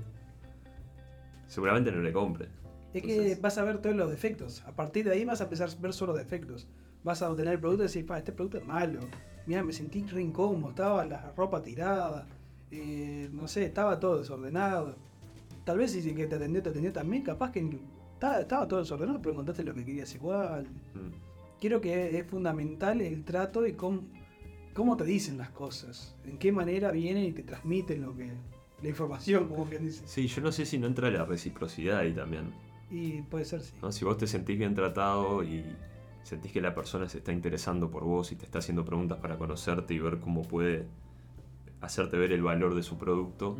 seguramente no le compres. Es que Entonces- vas a ver todos los defectos. A partir de ahí vas a empezar a ver solo defectos. Vas a obtener el producto y decir, pa, este producto es malo. Mira, me sentí re incómodo, estaba la ropa tirada. eh, no sé, estaba todo desordenado. Tal vez si que te atendió te atendió también, capaz que estaba, estaba todo desordenado, pero encontraste lo que querías igual. Mm. Creo que es fundamental el trato y cómo, cómo te dicen las cosas. En qué manera vienen y te transmiten lo que la información, como quien dice. Sí, yo no sé si no entra la reciprocidad ahí también. Y puede ser, sí. ¿no? Si vos te sentís bien tratado y sentís que la persona se está interesando por vos y te está haciendo preguntas para conocerte y ver cómo puede hacerte ver el valor de su producto,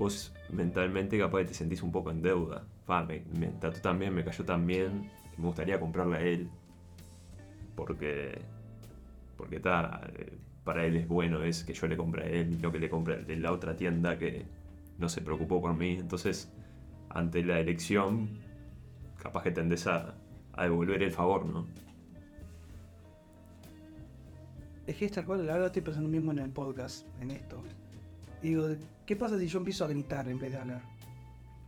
vos mentalmente capaz que te sentís un poco en deuda. Me, me trató tan bien, me cayó tan bien, me gustaría comprarle a él. Porque, porque está, eh, para él es bueno es que yo le compre a él y no que le compre de la otra tienda que no se preocupó por mí. Entonces, ante la elección, capaz que tendés a, a devolver el favor, ¿no? Es que tal cual, la verdad estoy pensando mismo en el podcast, en esto. Digo, ¿qué pasa si yo empiezo a gritar en vez de hablar?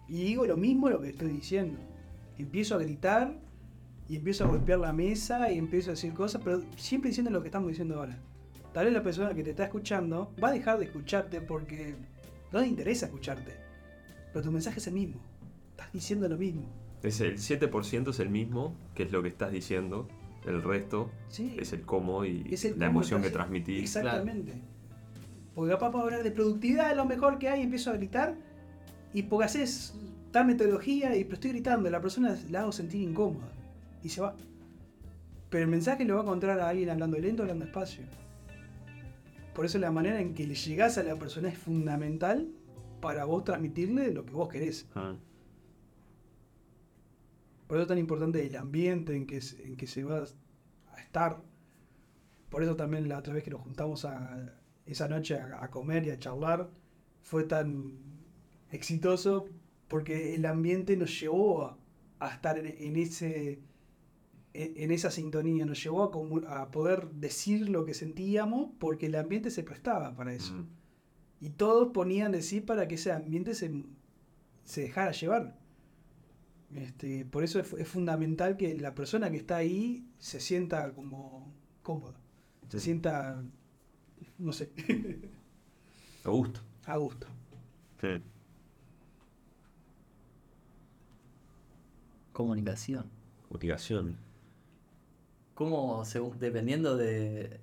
Y digo lo mismo lo que estoy diciendo. Empiezo a gritar y empiezo a golpear la mesa y empiezo a decir cosas, pero siempre diciendo lo que estamos diciendo ahora. Tal vez la persona que te está escuchando va a dejar de escucharte porque no le interesa escucharte. Pero tu mensaje es el mismo. Estás diciendo lo mismo. Es el 7% es el mismo, que es lo que estás diciendo. El resto Sí. es el cómo y Es el la cómo emoción que transmitís. Exactamente. Porque capaz para hablar de productividad es lo mejor que hay y empiezo a gritar. Y porque haces tal metodología y pero estoy gritando, la persona la hago sentir incómoda. Y se va. Pero el mensaje lo va a encontrar a alguien hablando lento, hablando despacio. Por eso la manera en que le llegás a la persona es fundamental para vos transmitirle lo que vos querés. Ah, Por eso es tan importante el ambiente en que, en que se va a estar. Por eso también la otra vez que nos juntamos a, esa noche a, a comer y a charlar fue tan exitoso porque el ambiente nos llevó a, a estar en, en ese en, en esa sintonía, nos llevó a, a poder decir lo que sentíamos porque el ambiente se prestaba para eso. mm. Y todos ponían de sí para que ese ambiente se, se dejara llevar. Este, por eso es, es fundamental que la persona que está ahí se sienta como cómoda. Se sienta, no sé, A gusto. a gusto. Sí. Comunicación. Comunicación. ¿Cómo, según- dependiendo de.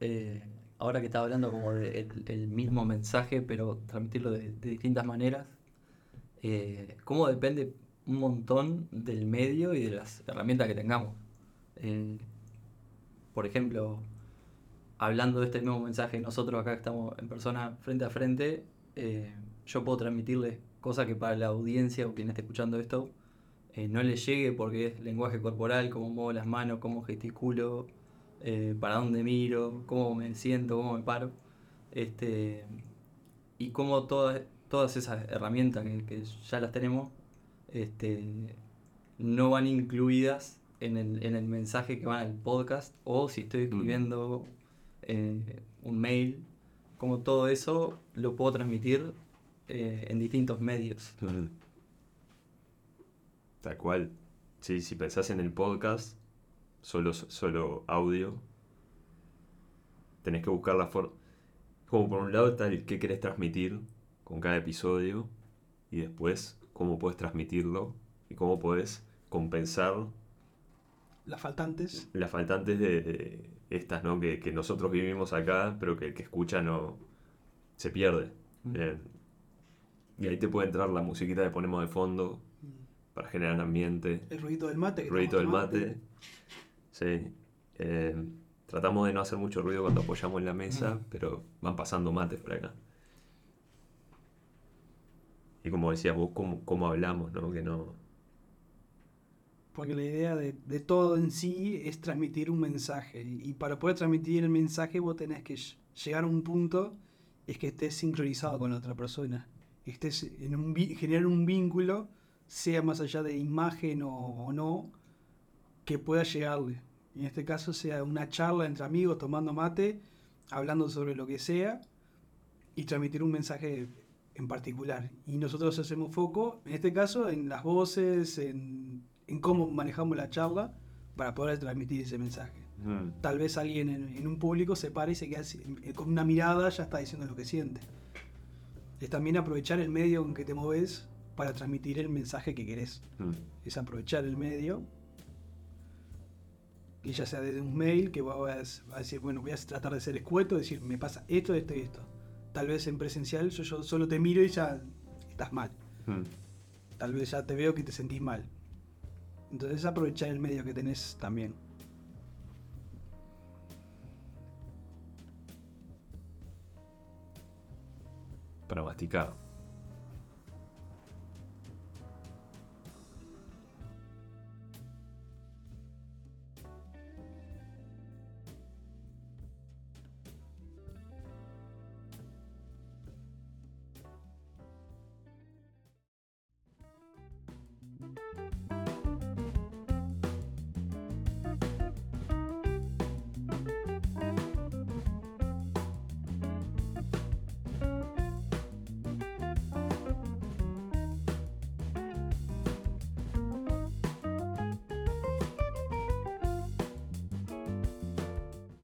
eh, ahora que estaba hablando como de el, el mismo mensaje, pero transmitirlo de, de distintas maneras, eh, ¿cómo depende un montón del medio y de las herramientas que tengamos? Eh, por ejemplo, hablando de este mismo mensaje, nosotros acá estamos en persona frente a frente, eh, yo puedo transmitirles cosas que para la audiencia o quien esté escuchando esto eh, no le llegue porque es lenguaje corporal, cómo muevo las manos, cómo gesticulo, eh, para dónde miro, cómo me siento, cómo me paro. Este, y cómo todas, todas esas herramientas que, que ya las tenemos este, no van incluidas en el, en el mensaje que va al podcast o si estoy escribiendo eh, un mail, como todo eso lo puedo transmitir eh, en distintos medios. Tal cual. Sí, si pensás en el podcast, solo, solo audio, tenés que buscar la forma. Como por un lado está el qué querés transmitir con cada episodio y después cómo puedes transmitirlo y cómo puedes compensar Las faltantes. las faltantes de, de estas, ¿no? Que, que nosotros vivimos acá, pero que el que escucha no se pierde. Mm. Eh, y ahí te puede entrar la musiquita que ponemos de fondo para generar ambiente, El ruido del mate. que ruido del mate. Sí. Eh, tratamos de no hacer mucho ruido cuando apoyamos en la mesa, pero van pasando mates por acá. Y como decías vos, cómo, cómo hablamos, ¿no? Que no. Porque la idea de, de todo en sí es transmitir un mensaje. Y, para poder transmitir el mensaje vos tenés que ll- llegar a un punto, es que estés sincronizado con la otra persona. Estés en un, generar un vínculo, sea más allá de imagen o, o no, que pueda llegarle. En este caso sea una charla entre amigos tomando mate, hablando sobre lo que sea, y transmitir un mensaje en particular. Y nosotros hacemos foco, en este caso, en las voces, en, en cómo manejamos la charla para poder transmitir ese mensaje. Mm, Tal vez alguien en, en un público se pare y se queda eh, con una mirada, ya está diciendo lo que siente. Es también aprovechar el medio en que te moves para transmitir el mensaje que querés. mm. Es aprovechar el medio. Y ya sea desde un mail que vas a decir, bueno, voy a tratar de ser escueto, decir, me pasa esto, esto y esto. Tal vez en presencial yo, yo solo te miro y ya estás mal. Mm. Tal vez ya te veo que te sentís mal. Entonces aprovechar el medio que tenés también. Para masticar.